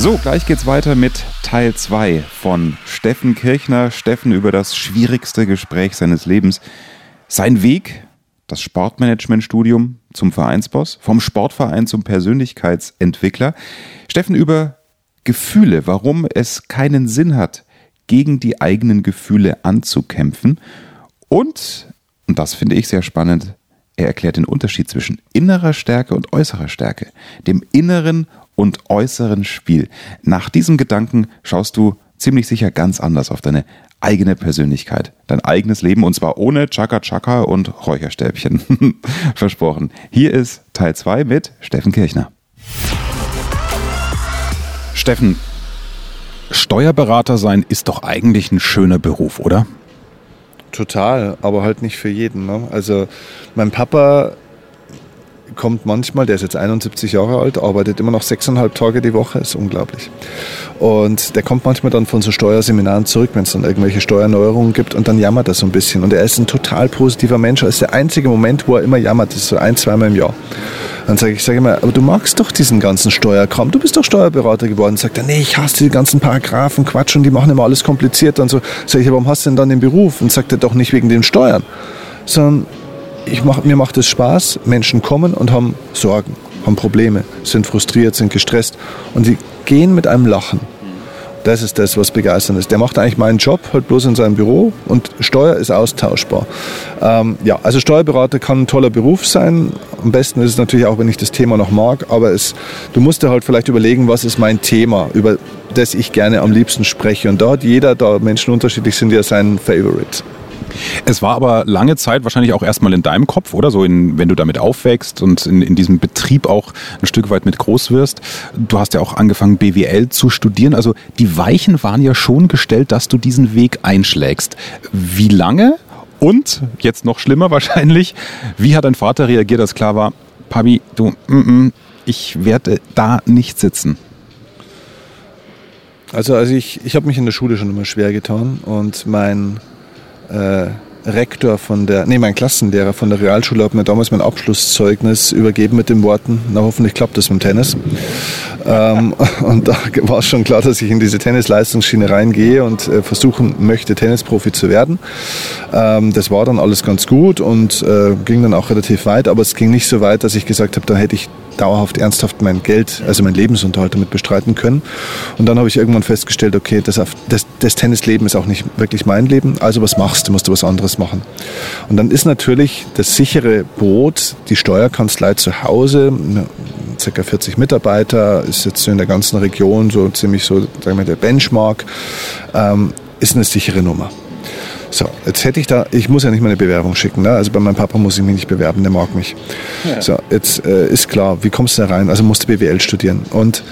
So, gleich geht's weiter mit Teil 2 von Steffen Kirchner. Steffen über das schwierigste Gespräch seines Lebens. Sein Weg, das Sportmanagementstudium zum Vereinsboss, vom Sportverein zum Persönlichkeitsentwickler. Steffen über Gefühle, warum es keinen Sinn hat, gegen die eigenen Gefühle anzukämpfen. Und, und das finde ich sehr spannend, er erklärt den Unterschied zwischen innerer Stärke und äußerer Stärke, dem inneren und äußeren Spiel. Nach diesem Gedanken schaust du ziemlich sicher ganz anders auf deine eigene Persönlichkeit, dein eigenes Leben und zwar ohne Chaka Chaka und Räucherstäbchen. Versprochen. Hier ist Teil 2 mit Steffen Kirchner. Steffen, Steuerberater sein ist doch eigentlich ein schöner Beruf, oder? Total, aber halt nicht für jeden. Ne? Also mein Papa kommt manchmal, der ist jetzt 71 Jahre alt, arbeitet immer noch sechseinhalb Tage die Woche, ist unglaublich. Und der kommt manchmal dann von so Steuerseminaren zurück, wenn es dann irgendwelche Steuerneuerungen gibt und dann jammert er so ein bisschen. Und er ist ein total positiver Mensch. Das ist der einzige Moment, wo er immer jammert, das ist so ein, zweimal im Jahr. Dann sage ich, sage immer, aber du magst doch diesen ganzen Steuerkram. Du bist doch Steuerberater geworden. Sagt er, nee, ich hasse die ganzen Paragraphen, Quatsch und die machen immer alles kompliziert und so. Sag ich, warum hast du denn dann den Beruf? Und sagt er doch nicht wegen den Steuern, sondern ich mach, mir macht es Spaß. Menschen kommen und haben Sorgen, haben Probleme, sind frustriert, sind gestresst und sie gehen mit einem Lachen. Das ist das, was begeisternd ist. Der macht eigentlich meinen Job halt bloß in seinem Büro und Steuer ist austauschbar. Ähm, ja, also Steuerberater kann ein toller Beruf sein. Am besten ist es natürlich auch, wenn ich das Thema noch mag, aber es, du musst dir halt vielleicht überlegen, was ist mein Thema, über das ich gerne am liebsten spreche. Und da hat jeder, da Menschen unterschiedlich sind, ja sein Favorite. Es war aber lange Zeit wahrscheinlich auch erstmal in deinem Kopf, oder? So, in, wenn du damit aufwächst und in, in diesem Betrieb auch ein Stück weit mit groß wirst. Du hast ja auch angefangen, BWL zu studieren. Also die Weichen waren ja schon gestellt, dass du diesen Weg einschlägst. Wie lange? Und, jetzt noch schlimmer wahrscheinlich, wie hat dein Vater reagiert, als klar war, Papi, du, mm, mm, ich werde da nicht sitzen? Also, also ich, ich habe mich in der Schule schon immer schwer getan und mein äh, Rektor von der, nee, mein Klassenlehrer von der Realschule hat mir damals mein Abschlusszeugnis übergeben mit den Worten, na hoffentlich klappt das mit dem Tennis. ähm, und da war schon klar, dass ich in diese Tennisleistungsschiene reingehe und äh, versuchen möchte, Tennisprofi zu werden. Ähm, das war dann alles ganz gut und äh, ging dann auch relativ weit, aber es ging nicht so weit, dass ich gesagt habe, da hätte ich dauerhaft ernsthaft mein Geld, also mein Lebensunterhalt damit bestreiten können. Und dann habe ich irgendwann festgestellt, okay, das, das, das Tennisleben ist auch nicht wirklich mein Leben, also was machst du, musst du was anderes machen. Und dann ist natürlich das sichere Boot, die Steuerkanzlei zu Hause, ca. 40 Mitarbeiter, ist jetzt so in der ganzen Region so ziemlich so, sagen wir, der Benchmark, ähm, ist eine sichere Nummer. So, jetzt hätte ich da, ich muss ja nicht mal eine Bewerbung schicken. Ne? Also bei meinem Papa muss ich mich nicht bewerben, der mag mich. Ja. So, jetzt äh, ist klar, wie kommst du da rein? Also musste BWL studieren. Und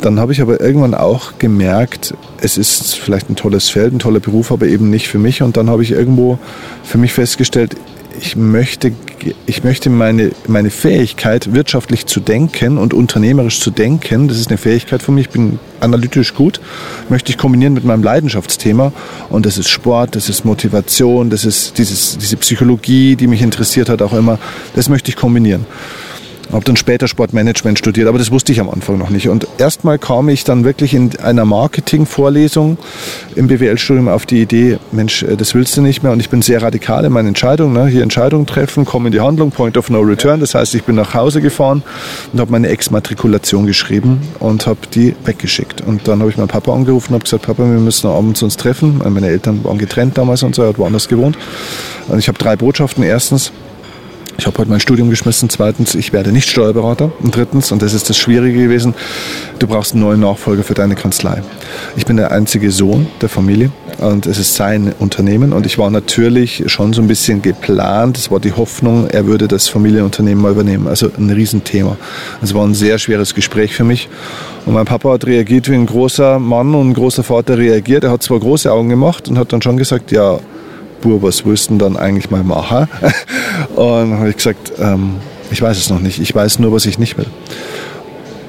dann habe ich aber irgendwann auch gemerkt, es ist vielleicht ein tolles Feld, ein toller Beruf, aber eben nicht für mich. Und dann habe ich irgendwo für mich festgestellt, ich möchte, ich möchte meine, meine Fähigkeit, wirtschaftlich zu denken und unternehmerisch zu denken, das ist eine Fähigkeit von mir, ich bin analytisch gut, möchte ich kombinieren mit meinem Leidenschaftsthema. Und das ist Sport, das ist Motivation, das ist dieses, diese Psychologie, die mich interessiert hat auch immer. Das möchte ich kombinieren. Habe dann später Sportmanagement studiert, aber das wusste ich am Anfang noch nicht. Und erstmal kam ich dann wirklich in einer Marketing-Vorlesung im BWL-Studium auf die Idee, Mensch, äh, das willst du nicht mehr. Und ich bin sehr radikal in meinen Entscheidungen. Ne? Hier Entscheidungen treffen, komme in die Handlung, Point of No Return. Das heißt, ich bin nach Hause gefahren und habe meine Exmatrikulation geschrieben und habe die weggeschickt. Und dann habe ich meinen Papa angerufen und habe gesagt, Papa, wir müssen abends uns treffen. Meine Eltern waren getrennt damals und so, er hat woanders gewohnt. Und ich habe drei Botschaften. Erstens, ich habe heute mein Studium geschmissen. Zweitens, ich werde nicht Steuerberater. Und drittens, und das ist das Schwierige gewesen, du brauchst einen neuen Nachfolger für deine Kanzlei. Ich bin der einzige Sohn der Familie und es ist sein Unternehmen. Und ich war natürlich schon so ein bisschen geplant. Es war die Hoffnung, er würde das Familienunternehmen mal übernehmen. Also ein Riesenthema. Es war ein sehr schweres Gespräch für mich. Und mein Papa hat reagiert wie ein großer Mann und ein großer Vater reagiert. Er hat zwar große Augen gemacht und hat dann schon gesagt, ja, Bur, was willst du denn dann eigentlich mal machen? Und habe ich gesagt, ähm, ich weiß es noch nicht. Ich weiß nur, was ich nicht will.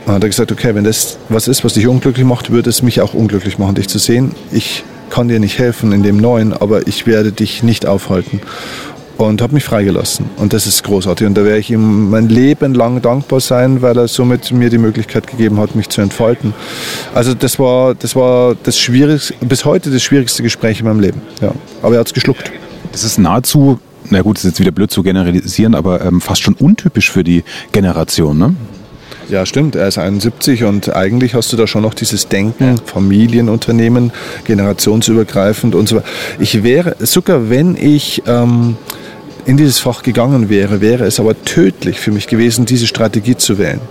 Und hat er gesagt, okay, wenn das was ist, was dich unglücklich macht, würde es mich auch unglücklich machen, dich zu sehen. Ich kann dir nicht helfen in dem Neuen, aber ich werde dich nicht aufhalten. Und habe mich freigelassen. Und das ist großartig. Und da werde ich ihm mein Leben lang dankbar sein, weil er somit mir die Möglichkeit gegeben hat, mich zu entfalten. Also das war das, war das schwierigste, bis heute das schwierigste Gespräch in meinem Leben. Ja. Aber er hat es geschluckt. Das ist nahezu, na gut, das ist jetzt wieder blöd zu generalisieren, aber ähm, fast schon untypisch für die Generation, ne? Ja, stimmt. Er ist 71 und eigentlich hast du da schon noch dieses Denken, Familienunternehmen, generationsübergreifend und so weiter. Ich wäre, sogar wenn ich ähm, in dieses Fach gegangen wäre, wäre es aber tödlich für mich gewesen, diese Strategie zu wählen.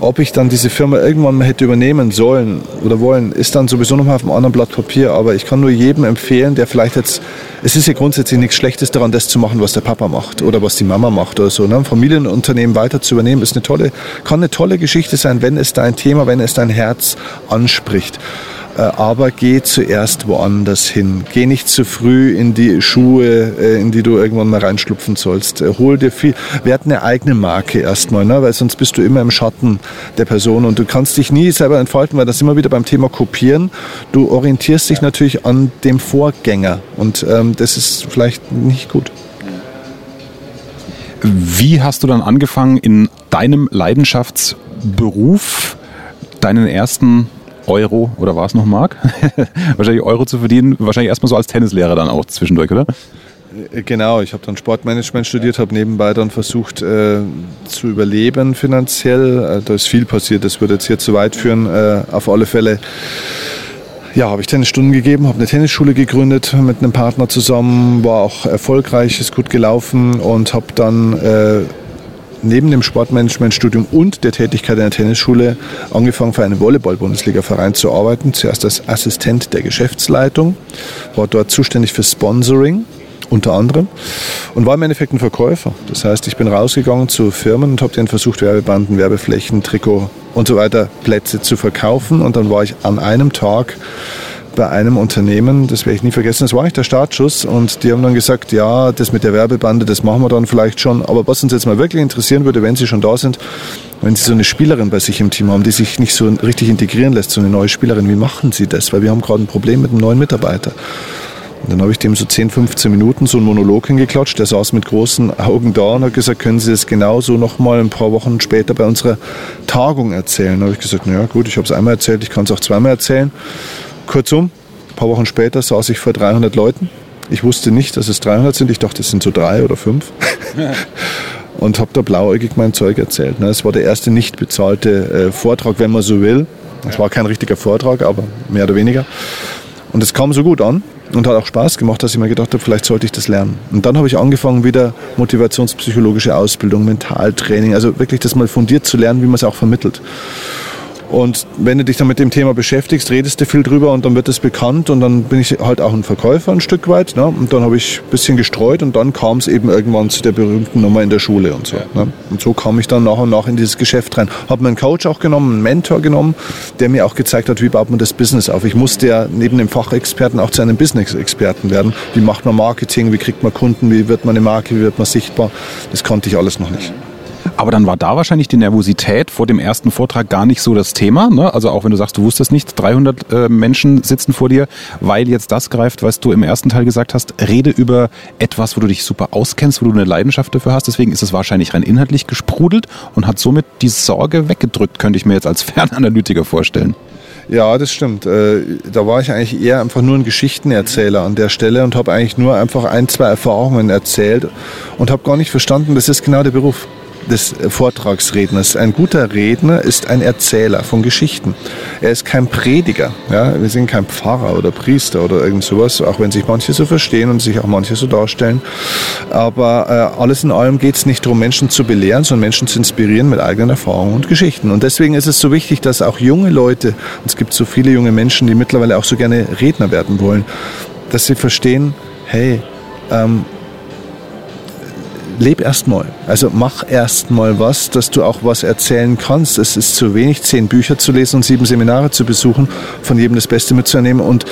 Ob ich dann diese Firma irgendwann mal hätte übernehmen sollen oder wollen, ist dann sowieso noch mal auf einem anderen Blatt Papier. Aber ich kann nur jedem empfehlen, der vielleicht jetzt, es ist ja grundsätzlich nichts Schlechtes daran, das zu machen, was der Papa macht oder was die Mama macht oder so. Ne? Ein Familienunternehmen weiter zu übernehmen, ist eine tolle, kann eine tolle Geschichte sein, wenn es dein Thema, wenn es dein Herz anspricht. Äh, aber geh zuerst woanders hin. Geh nicht zu früh in die Schuhe, äh, in die du irgendwann mal reinschlupfen sollst. Äh, hol dir viel, werd eine eigene Marke erstmal, ne? weil sonst bist du immer im Schatten der Person und du kannst dich nie selber entfalten, weil das immer wieder beim Thema Kopieren. Du orientierst dich natürlich an dem Vorgänger und ähm, das ist vielleicht nicht gut. Wie hast du dann angefangen, in deinem Leidenschaftsberuf deinen ersten Euro oder war es noch Mark? wahrscheinlich Euro zu verdienen, wahrscheinlich erstmal so als Tennislehrer dann auch zwischendurch, oder? Äh, genau, ich habe dann Sportmanagement studiert, habe nebenbei dann versucht äh, zu überleben finanziell. Äh, da ist viel passiert, das würde jetzt hier zu weit führen. Äh, auf alle Fälle ja, habe ich Tennisstunden gegeben, habe eine Tennisschule gegründet mit einem Partner zusammen, war auch erfolgreich, ist gut gelaufen und habe dann äh, neben dem Sportmanagementstudium und der Tätigkeit in der Tennisschule angefangen für einen Volleyball-Bundesliga-Verein zu arbeiten. Zuerst als Assistent der Geschäftsleitung, war dort zuständig für Sponsoring unter anderem und war im Endeffekt ein Verkäufer. Das heißt, ich bin rausgegangen zu Firmen und habe denen versucht, Werbebanden, Werbeflächen, Trikot und so weiter Plätze zu verkaufen und dann war ich an einem Tag bei einem Unternehmen, das werde ich nie vergessen, das war eigentlich der Startschuss und die haben dann gesagt, ja, das mit der Werbebande, das machen wir dann vielleicht schon, aber was uns jetzt mal wirklich interessieren würde, wenn Sie schon da sind, wenn Sie so eine Spielerin bei sich im Team haben, die sich nicht so richtig integrieren lässt, so eine neue Spielerin, wie machen Sie das? Weil wir haben gerade ein Problem mit einem neuen Mitarbeiter. Und dann habe ich dem so 10, 15 Minuten so einen Monolog hingeklatscht. Der saß mit großen Augen da und hat gesagt, können Sie das genauso noch mal ein paar Wochen später bei unserer Tagung erzählen? Da habe ich gesagt, naja gut, ich habe es einmal erzählt, ich kann es auch zweimal erzählen. Kurzum, ein paar Wochen später saß ich vor 300 Leuten. Ich wusste nicht, dass es 300 sind. Ich dachte, es sind so drei oder fünf. und habe da blauäugig mein Zeug erzählt. Ne? Es war der erste nicht bezahlte äh, Vortrag, wenn man so will. Es war kein richtiger Vortrag, aber mehr oder weniger. Und es kam so gut an und hat auch Spaß gemacht, dass ich mir gedacht habe, vielleicht sollte ich das lernen. Und dann habe ich angefangen, wieder motivationspsychologische Ausbildung, Mentaltraining, also wirklich das mal fundiert zu lernen, wie man es auch vermittelt. Und wenn du dich dann mit dem Thema beschäftigst, redest du viel drüber und dann wird es bekannt und dann bin ich halt auch ein Verkäufer ein Stück weit. Ne? Und dann habe ich ein bisschen gestreut und dann kam es eben irgendwann zu der berühmten Nummer in der Schule und so. Ja. Ne? Und so kam ich dann nach und nach in dieses Geschäft rein. Habe mir einen Coach auch genommen, einen Mentor genommen, der mir auch gezeigt hat, wie baut man das Business auf. Ich musste ja neben dem Fachexperten auch zu einem Business-Experten werden. Wie macht man Marketing, wie kriegt man Kunden, wie wird man eine Marke, wie wird man sichtbar. Das konnte ich alles noch nicht. Aber dann war da wahrscheinlich die Nervosität vor dem ersten Vortrag gar nicht so das Thema. Ne? Also auch wenn du sagst, du wusstest nicht, 300 äh, Menschen sitzen vor dir, weil jetzt das greift, was du im ersten Teil gesagt hast. Rede über etwas, wo du dich super auskennst, wo du eine Leidenschaft dafür hast. Deswegen ist es wahrscheinlich rein inhaltlich gesprudelt und hat somit die Sorge weggedrückt, könnte ich mir jetzt als Fernanalytiker vorstellen. Ja, das stimmt. Äh, da war ich eigentlich eher einfach nur ein Geschichtenerzähler an der Stelle und habe eigentlich nur einfach ein, zwei Erfahrungen erzählt und habe gar nicht verstanden, das ist genau der Beruf des Vortragsredners. Ein guter Redner ist ein Erzähler von Geschichten. Er ist kein Prediger. Ja? Wir sind kein Pfarrer oder Priester oder irgend sowas, auch wenn sich manche so verstehen und sich auch manche so darstellen. Aber äh, alles in allem geht es nicht darum, Menschen zu belehren, sondern Menschen zu inspirieren mit eigenen Erfahrungen und Geschichten. Und deswegen ist es so wichtig, dass auch junge Leute, es gibt so viele junge Menschen, die mittlerweile auch so gerne Redner werden wollen, dass sie verstehen, hey, ähm, leb erstmal. Also mach erstmal was, dass du auch was erzählen kannst. Es ist zu wenig, zehn Bücher zu lesen und sieben Seminare zu besuchen, von jedem das Beste mitzunehmen und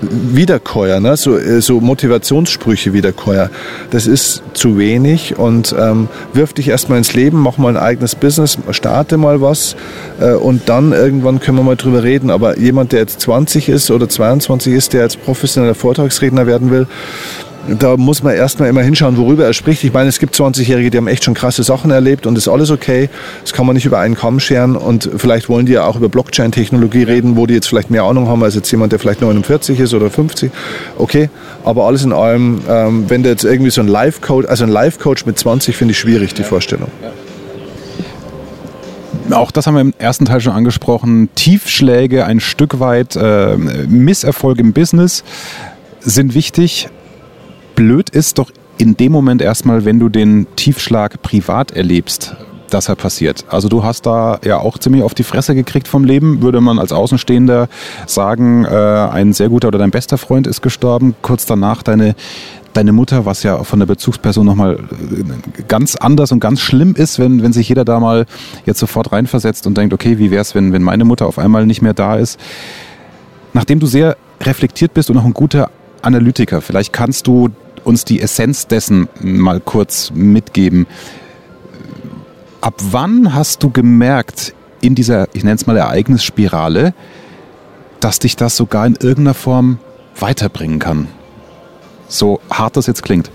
Wiederkäuer, ne? so, äh, so Motivationssprüche Wiederkäuer. Das ist zu wenig und ähm, wirf dich erstmal ins Leben, mach mal ein eigenes Business, starte mal was äh, und dann irgendwann können wir mal drüber reden. Aber jemand, der jetzt 20 ist oder 22 ist, der jetzt professioneller Vortragsredner werden will, da muss man erstmal immer hinschauen, worüber er spricht. Ich meine, es gibt 20-Jährige, die haben echt schon krasse Sachen erlebt und ist alles okay. Das kann man nicht über einen Kamm scheren und vielleicht wollen die ja auch über Blockchain-Technologie reden, wo die jetzt vielleicht mehr Ahnung haben als jetzt jemand, der vielleicht 49 ist oder 50. Okay, aber alles in allem, ähm, wenn der jetzt irgendwie so ein Life-Coach, also ein Life-Coach mit 20 finde ich schwierig, die Vorstellung. Auch das haben wir im ersten Teil schon angesprochen. Tiefschläge, ein Stück weit äh, Misserfolg im Business sind wichtig blöd ist doch in dem Moment erstmal, wenn du den Tiefschlag privat erlebst, dass er passiert. Also du hast da ja auch ziemlich auf die Fresse gekriegt vom Leben, würde man als Außenstehender sagen, äh, ein sehr guter oder dein bester Freund ist gestorben, kurz danach deine deine Mutter, was ja von der Bezugsperson nochmal äh, ganz anders und ganz schlimm ist, wenn, wenn sich jeder da mal jetzt sofort reinversetzt und denkt, okay, wie wäre es, wenn, wenn meine Mutter auf einmal nicht mehr da ist. Nachdem du sehr reflektiert bist und auch ein guter Analytiker, vielleicht kannst du uns die Essenz dessen mal kurz mitgeben. Ab wann hast du gemerkt, in dieser, ich nenne es mal Ereignisspirale, dass dich das sogar in irgendeiner Form weiterbringen kann? So hart das jetzt klingt.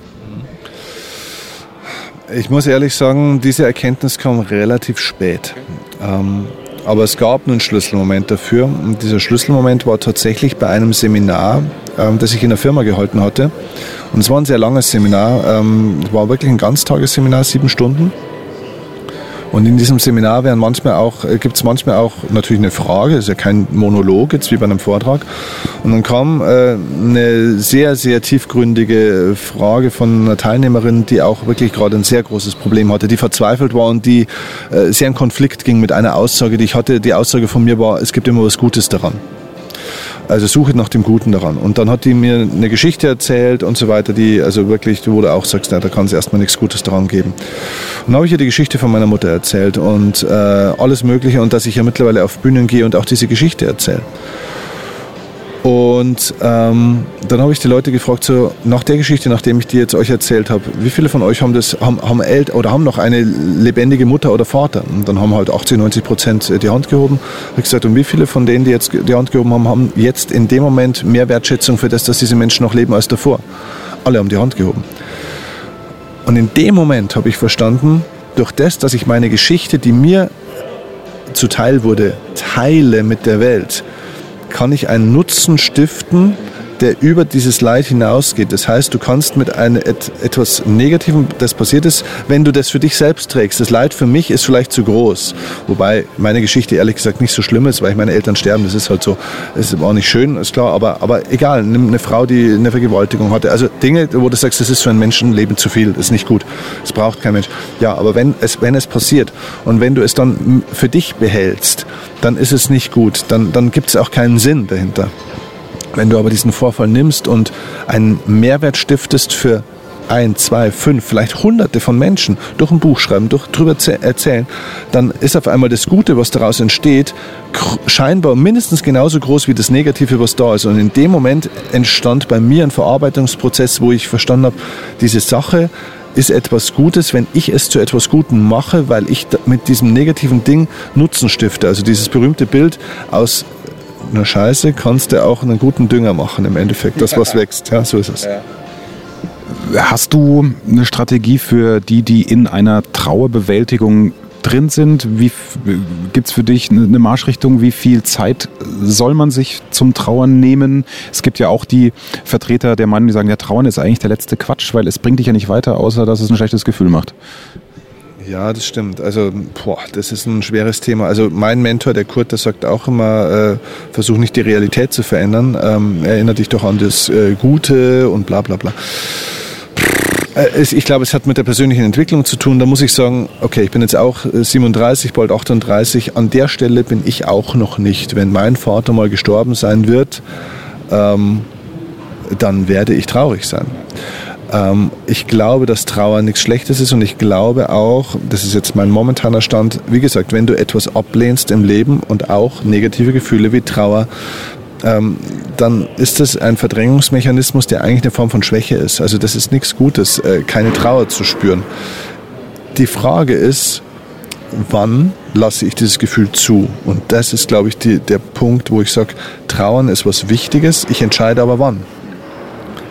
Ich muss ehrlich sagen, diese Erkenntnis kam relativ spät. Ähm, aber es gab einen Schlüsselmoment dafür. Und dieser Schlüsselmoment war tatsächlich bei einem Seminar, ähm, das ich in der Firma gehalten hatte. Und es war ein sehr langes Seminar, ähm, war wirklich ein Ganztagesseminar, sieben Stunden. Und in diesem Seminar werden manchmal auch, äh, gibt es manchmal auch natürlich eine Frage, ist ja kein Monolog jetzt wie bei einem Vortrag. Und dann kam äh, eine sehr, sehr tiefgründige Frage von einer Teilnehmerin, die auch wirklich gerade ein sehr großes Problem hatte, die verzweifelt war und die äh, sehr in Konflikt ging mit einer Aussage, die ich hatte. Die Aussage von mir war, es gibt immer was Gutes daran. Also suche nach dem Guten daran. Und dann hat die mir eine Geschichte erzählt und so weiter, die also wirklich, wo du auch sagst, na, da kann es erstmal nichts Gutes daran geben. Und dann habe ich ihr die Geschichte von meiner Mutter erzählt und äh, alles Mögliche und dass ich ja mittlerweile auf Bühnen gehe und auch diese Geschichte erzähle. Und ähm, dann habe ich die Leute gefragt, so nach der Geschichte, nachdem ich die jetzt euch erzählt habe, wie viele von euch haben das, haben, haben Eltern oder haben noch eine lebendige Mutter oder Vater? Und dann haben halt 80, 90 Prozent die Hand gehoben. Ich gesagt, und wie viele von denen, die jetzt die Hand gehoben haben, haben jetzt in dem Moment mehr Wertschätzung für das, dass diese Menschen noch leben als davor? Alle haben die Hand gehoben. Und in dem Moment habe ich verstanden, durch das, dass ich meine Geschichte, die mir zuteil wurde, teile mit der Welt, kann ich einen Nutzen stiften, der über dieses Leid hinausgeht. Das heißt, du kannst mit einem et, etwas Negativem, das passiert ist, wenn du das für dich selbst trägst. Das Leid für mich ist vielleicht zu groß. Wobei meine Geschichte ehrlich gesagt nicht so schlimm ist, weil ich meine Eltern sterben. Das ist halt so, das ist auch nicht schön, ist klar. Aber, aber egal, nimm eine Frau, die eine Vergewaltigung hatte. Also Dinge, wo du sagst, das ist für ein Menschenleben zu viel, das ist nicht gut. Das braucht kein Mensch. Ja, aber wenn es, wenn es passiert und wenn du es dann für dich behältst, dann ist es nicht gut. Dann, dann gibt es auch keinen Sinn dahinter. Wenn du aber diesen Vorfall nimmst und einen Mehrwert stiftest für ein, zwei, fünf, vielleicht hunderte von Menschen durch ein Buch schreiben, durch drüber erzählen, dann ist auf einmal das Gute, was daraus entsteht, scheinbar mindestens genauso groß wie das Negative, was da ist. Und in dem Moment entstand bei mir ein Verarbeitungsprozess, wo ich verstanden habe, diese Sache ist etwas Gutes, wenn ich es zu etwas Gutem mache, weil ich mit diesem negativen Ding Nutzen stifte. Also dieses berühmte Bild aus einer Scheiße kannst du auch einen guten Dünger machen im Endeffekt, das was wächst. Ja, so ist es. Hast du eine Strategie für die, die in einer Trauerbewältigung drin sind? Gibt es für dich eine Marschrichtung? Wie viel Zeit soll man sich zum Trauern nehmen? Es gibt ja auch die Vertreter der Meinung, die sagen, ja, Trauern ist eigentlich der letzte Quatsch, weil es bringt dich ja nicht weiter, außer dass es ein schlechtes Gefühl macht. Ja, das stimmt. Also, boah, das ist ein schweres Thema. Also, mein Mentor, der Kurt, der sagt auch immer, äh, versuch nicht die Realität zu verändern. Ähm, erinnere dich doch an das äh, Gute und bla bla bla. Äh, ich glaube, es hat mit der persönlichen Entwicklung zu tun. Da muss ich sagen, okay, ich bin jetzt auch 37, äh, bald 38. An der Stelle bin ich auch noch nicht. Wenn mein Vater mal gestorben sein wird, ähm, dann werde ich traurig sein. Ähm, ich glaube, dass Trauer nichts Schlechtes ist und ich glaube auch, das ist jetzt mein momentaner Stand, wie gesagt, wenn du etwas ablehnst im Leben und auch negative Gefühle wie Trauer, ähm, dann ist das ein Verdrängungsmechanismus, der eigentlich eine Form von Schwäche ist. Also das ist nichts Gutes, äh, keine Trauer zu spüren. Die Frage ist, wann lasse ich dieses Gefühl zu? Und das ist, glaube ich, die, der Punkt, wo ich sage, Trauern ist was Wichtiges, ich entscheide aber wann.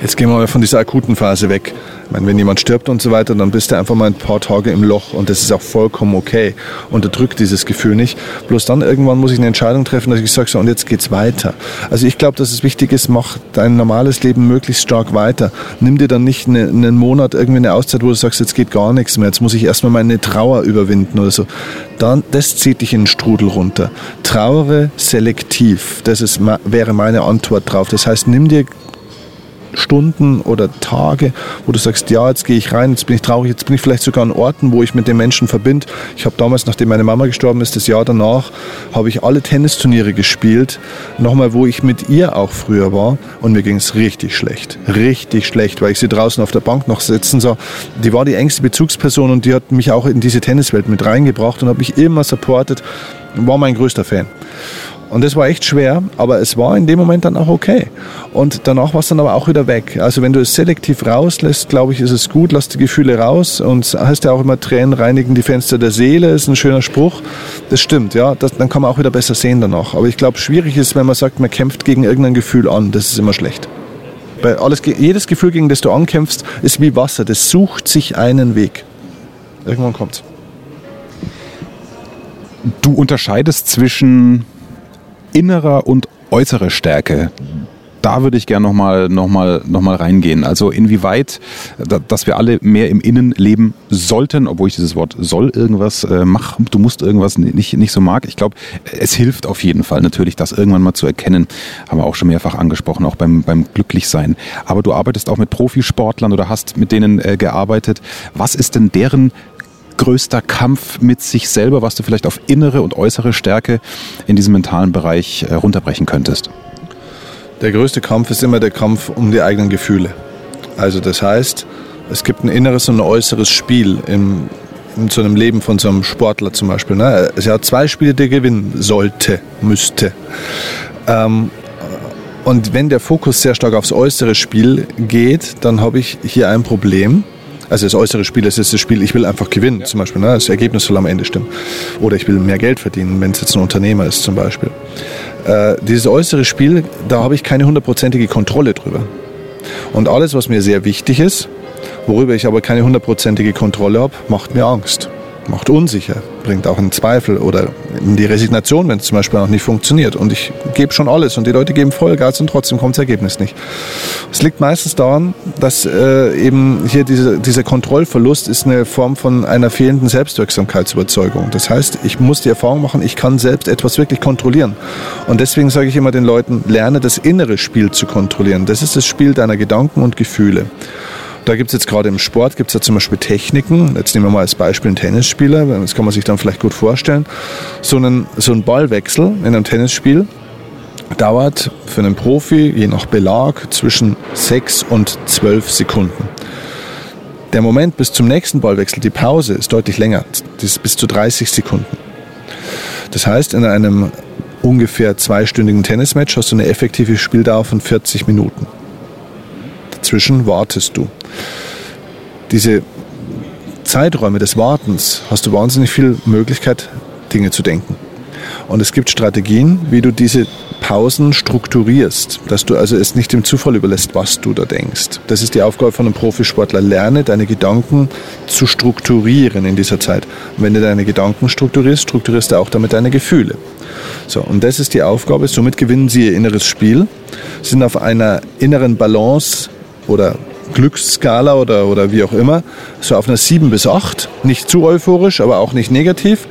Jetzt gehen wir mal von dieser akuten Phase weg. Ich meine, wenn jemand stirbt und so weiter, dann bist du einfach mal ein paar Tage im Loch und das ist auch vollkommen okay. Unterdrückt dieses Gefühl nicht. Bloß dann irgendwann muss ich eine Entscheidung treffen, dass ich sage, so, und jetzt geht's weiter. Also ich glaube, dass es wichtig ist, mach dein normales Leben möglichst stark weiter. Nimm dir dann nicht eine, einen Monat irgendwie eine Auszeit, wo du sagst, jetzt geht gar nichts mehr, jetzt muss ich erstmal meine Trauer überwinden oder so. Dann, das zieht dich in den Strudel runter. Trauere selektiv. Das ist, wäre meine Antwort drauf. Das heißt, nimm dir Stunden oder Tage, wo du sagst, ja, jetzt gehe ich rein, jetzt bin ich traurig, jetzt bin ich vielleicht sogar an Orten, wo ich mit den Menschen verbinde. Ich habe damals, nachdem meine Mama gestorben ist, das Jahr danach, habe ich alle Tennisturniere gespielt. Nochmal, wo ich mit ihr auch früher war und mir ging es richtig schlecht. Richtig schlecht, weil ich sie draußen auf der Bank noch sitzen sah. Die war die engste Bezugsperson und die hat mich auch in diese Tenniswelt mit reingebracht und habe mich immer supportet. War mein größter Fan. Und das war echt schwer, aber es war in dem Moment dann auch okay. Und danach war es dann aber auch wieder weg. Also wenn du es selektiv rauslässt, glaube ich, ist es gut, lass die Gefühle raus. Und heißt ja auch immer, Tränen reinigen die Fenster der Seele, ist ein schöner Spruch. Das stimmt, ja. Das, dann kann man auch wieder besser sehen danach. Aber ich glaube, schwierig ist, wenn man sagt, man kämpft gegen irgendein Gefühl an. Das ist immer schlecht. Weil alles, jedes Gefühl, gegen das du ankämpfst, ist wie Wasser. Das sucht sich einen Weg. Irgendwann kommt's. Du unterscheidest zwischen innerer und äußere Stärke. Da würde ich gerne nochmal noch mal, noch mal reingehen. Also inwieweit, dass wir alle mehr im Innen leben sollten, obwohl ich dieses Wort soll irgendwas äh, mach, du musst irgendwas nicht, nicht so mag. Ich glaube, es hilft auf jeden Fall natürlich, das irgendwann mal zu erkennen. Haben wir auch schon mehrfach angesprochen, auch beim, beim Glücklichsein. Aber du arbeitest auch mit Profisportlern oder hast mit denen äh, gearbeitet. Was ist denn deren größter Kampf mit sich selber, was du vielleicht auf innere und äußere Stärke in diesem mentalen Bereich äh, runterbrechen könntest? Der größte Kampf ist immer der Kampf um die eigenen Gefühle. Also das heißt, es gibt ein inneres und ein äußeres Spiel im, in so einem Leben von so einem Sportler zum Beispiel. Ne? Es hat zwei Spiele, die er gewinnen sollte, müsste. Ähm, und wenn der Fokus sehr stark aufs äußere Spiel geht, dann habe ich hier ein Problem. Also das äußere Spiel, das ist das Spiel, ich will einfach gewinnen, zum Beispiel. Ne? Das Ergebnis soll am Ende stimmen. Oder ich will mehr Geld verdienen, wenn es jetzt ein Unternehmer ist zum Beispiel. Äh, dieses äußere Spiel, da habe ich keine hundertprozentige Kontrolle drüber. Und alles, was mir sehr wichtig ist, worüber ich aber keine hundertprozentige Kontrolle habe, macht mir Angst macht unsicher, bringt auch einen Zweifel oder in die Resignation, wenn es zum Beispiel noch nicht funktioniert. Und ich gebe schon alles und die Leute geben Vollgas und trotzdem kommt das Ergebnis nicht. Es liegt meistens daran, dass äh, eben hier diese, dieser Kontrollverlust ist eine Form von einer fehlenden Selbstwirksamkeitsüberzeugung. Das heißt, ich muss die Erfahrung machen, ich kann selbst etwas wirklich kontrollieren. Und deswegen sage ich immer den Leuten, lerne das innere Spiel zu kontrollieren. Das ist das Spiel deiner Gedanken und Gefühle. Da gibt es jetzt gerade im Sport, gibt es ja zum Beispiel Techniken. Jetzt nehmen wir mal als Beispiel einen Tennisspieler, das kann man sich dann vielleicht gut vorstellen. So, einen, so ein Ballwechsel in einem Tennisspiel dauert für einen Profi, je nach Belag, zwischen 6 und 12 Sekunden. Der Moment bis zum nächsten Ballwechsel, die Pause, ist deutlich länger, ist bis zu 30 Sekunden. Das heißt, in einem ungefähr zweistündigen Tennismatch hast du eine effektive Spieldauer von 40 Minuten. Dazwischen wartest du. Diese Zeiträume des Wartens hast du wahnsinnig viel Möglichkeit, Dinge zu denken. Und es gibt Strategien, wie du diese Pausen strukturierst, dass du also es nicht dem Zufall überlässt, was du da denkst. Das ist die Aufgabe von einem Profisportler. Lerne deine Gedanken zu strukturieren in dieser Zeit. Und wenn du deine Gedanken strukturierst, strukturierst du auch damit deine Gefühle. So, und das ist die Aufgabe. Somit gewinnen sie ihr inneres Spiel, sind auf einer inneren Balance oder Glücksskala oder, oder wie auch immer, so auf einer 7 bis 8. Nicht zu euphorisch, aber auch nicht negativ.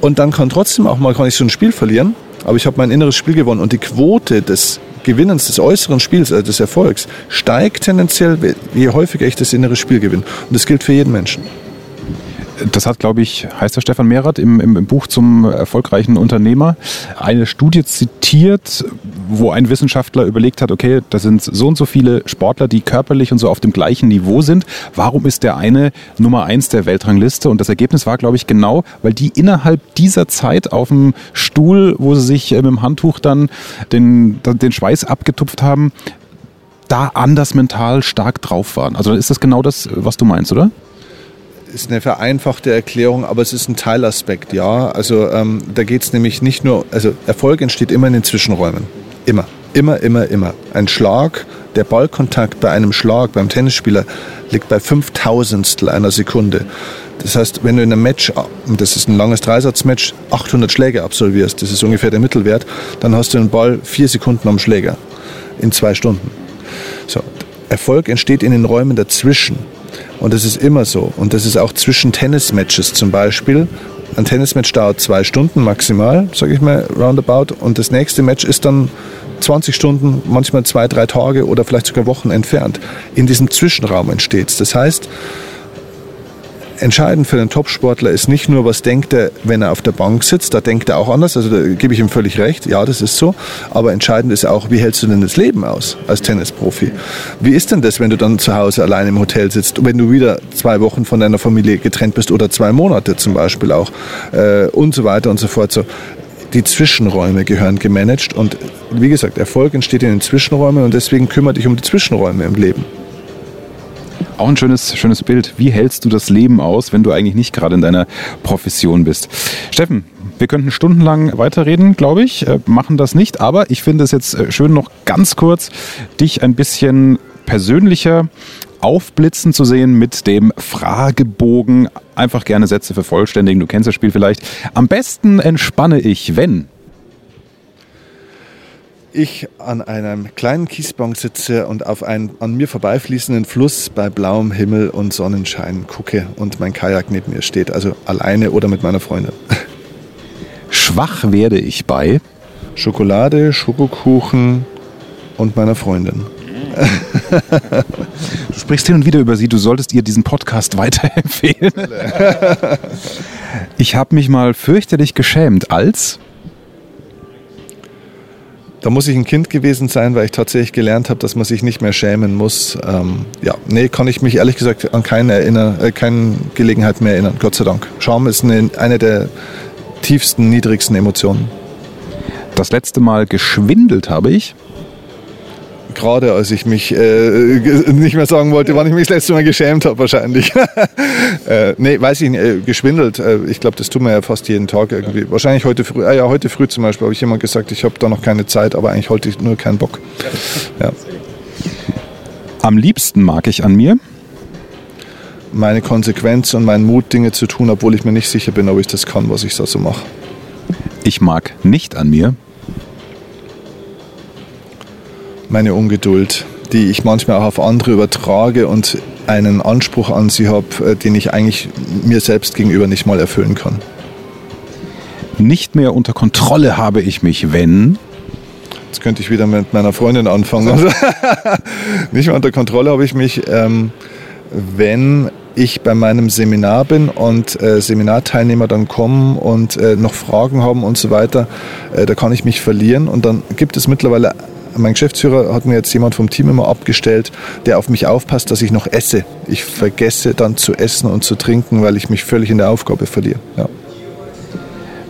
Und dann kann trotzdem auch mal kann ich so ein Spiel verlieren, aber ich habe mein inneres Spiel gewonnen. Und die Quote des Gewinnens des äußeren Spiels, also des Erfolgs, steigt tendenziell, je häufiger ich das innere Spiel gewinne. Und das gilt für jeden Menschen das hat, glaube ich, heißt der Stefan Mehrath im, im, Buch zum erfolgreichen Unternehmer eine Studie zitiert, wo ein Wissenschaftler überlegt hat, okay, da sind so und so viele Sportler, die körperlich und so auf dem gleichen Niveau sind. Warum ist der eine Nummer eins der Weltrangliste? Und das Ergebnis war, glaube ich, genau, weil die innerhalb dieser Zeit auf dem Stuhl, wo sie sich äh, mit dem Handtuch dann den, den Schweiß abgetupft haben, da anders mental stark drauf waren. Also ist das genau das, was du meinst, oder? Ist eine vereinfachte Erklärung, aber es ist ein Teilaspekt, ja. Also ähm, da geht es nämlich nicht nur, also Erfolg entsteht immer in den Zwischenräumen. Immer. Immer, immer, immer. Ein Schlag, Der Ballkontakt bei einem Schlag beim Tennisspieler liegt bei 5000 einer Sekunde. Das heißt, wenn du in einem Match, das ist ein langes Dreisatzmatch, 800 Schläge absolvierst, das ist ungefähr der Mittelwert, dann hast du den Ball vier Sekunden am Schläger in zwei Stunden. So. Erfolg entsteht in den Räumen dazwischen. Und das ist immer so. Und das ist auch zwischen Tennismatches zum Beispiel. Ein Tennismatch dauert zwei Stunden maximal, sage ich mal, roundabout. Und das nächste Match ist dann 20 Stunden, manchmal zwei, drei Tage oder vielleicht sogar Wochen entfernt. In diesem Zwischenraum entsteht es. Das heißt, entscheidend für den Topsportler ist nicht nur, was denkt er, wenn er auf der Bank sitzt, da denkt er auch anders, also da gebe ich ihm völlig recht, ja, das ist so, aber entscheidend ist auch, wie hältst du denn das Leben aus als Tennisprofi? Wie ist denn das, wenn du dann zu Hause allein im Hotel sitzt, wenn du wieder zwei Wochen von deiner Familie getrennt bist oder zwei Monate zum Beispiel auch äh, und so weiter und so fort. So, die Zwischenräume gehören gemanagt und wie gesagt, Erfolg entsteht in den Zwischenräumen und deswegen kümmere dich um die Zwischenräume im Leben. Auch ein schönes, schönes Bild. Wie hältst du das Leben aus, wenn du eigentlich nicht gerade in deiner Profession bist? Steffen, wir könnten stundenlang weiterreden, glaube ich, äh, machen das nicht, aber ich finde es jetzt äh, schön, noch ganz kurz dich ein bisschen persönlicher aufblitzen zu sehen mit dem Fragebogen. Einfach gerne Sätze vervollständigen, du kennst das Spiel vielleicht. Am besten entspanne ich, wenn ich an einem kleinen Kiesbank sitze und auf einen an mir vorbeifließenden Fluss bei blauem Himmel und Sonnenschein gucke und mein Kajak neben mir steht, also alleine oder mit meiner Freundin. Schwach werde ich bei Schokolade, Schokokuchen und meiner Freundin. Du sprichst hin und wieder über sie, du solltest ihr diesen Podcast weiterempfehlen. Ich habe mich mal fürchterlich geschämt als da muss ich ein Kind gewesen sein, weil ich tatsächlich gelernt habe, dass man sich nicht mehr schämen muss. Ähm, ja, nee, kann ich mich ehrlich gesagt an keine, erinnern, äh, keine Gelegenheit mehr erinnern, Gott sei Dank. Scham ist eine, eine der tiefsten, niedrigsten Emotionen. Das letzte Mal geschwindelt habe ich gerade als ich mich äh, nicht mehr sagen wollte, wann ich mich das letzte Mal geschämt habe wahrscheinlich. äh, nee, weiß ich nicht, äh, geschwindelt. Äh, ich glaube, das tun wir ja fast jeden Tag irgendwie. Wahrscheinlich heute früh, ah ja, heute früh zum Beispiel habe ich immer gesagt, ich habe da noch keine Zeit, aber eigentlich heute ich nur keinen Bock. Ja. Am liebsten mag ich an mir meine Konsequenz und meinen Mut, Dinge zu tun, obwohl ich mir nicht sicher bin, ob ich das kann, was ich da so mache. Ich mag nicht an mir meine Ungeduld, die ich manchmal auch auf andere übertrage und einen Anspruch an sie habe, äh, den ich eigentlich mir selbst gegenüber nicht mal erfüllen kann. Nicht mehr unter Kontrolle habe ich mich, wenn. Jetzt könnte ich wieder mit meiner Freundin anfangen. Also, nicht mehr unter Kontrolle habe ich mich, ähm, wenn ich bei meinem Seminar bin und äh, Seminarteilnehmer dann kommen und äh, noch Fragen haben und so weiter, äh, da kann ich mich verlieren und dann gibt es mittlerweile mein Geschäftsführer hat mir jetzt jemand vom Team immer abgestellt, der auf mich aufpasst, dass ich noch esse. Ich vergesse dann zu essen und zu trinken, weil ich mich völlig in der Aufgabe verliere. Ja.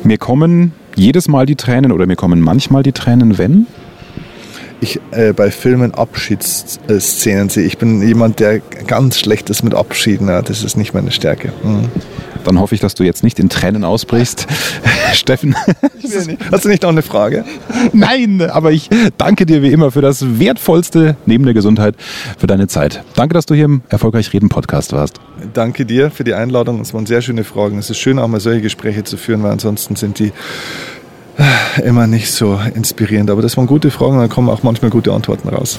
Mir kommen jedes Mal die Tränen oder mir kommen manchmal die Tränen, wenn? ich äh, bei Filmen Abschiedsszenen sehe. Ich bin jemand, der ganz schlecht ist mit Abschieden. Ja, das ist nicht meine Stärke. Mhm. Dann hoffe ich, dass du jetzt nicht in Tränen ausbrichst. Steffen. Hast du nicht noch eine Frage? Nein, aber ich danke dir wie immer für das Wertvollste neben der Gesundheit, für deine Zeit. Danke, dass du hier im Erfolgreich Reden Podcast warst. Danke dir für die Einladung. Es waren sehr schöne Fragen. Es ist schön, auch mal solche Gespräche zu führen, weil ansonsten sind die immer nicht so inspirierend. Aber das waren gute Fragen, da kommen auch manchmal gute Antworten raus.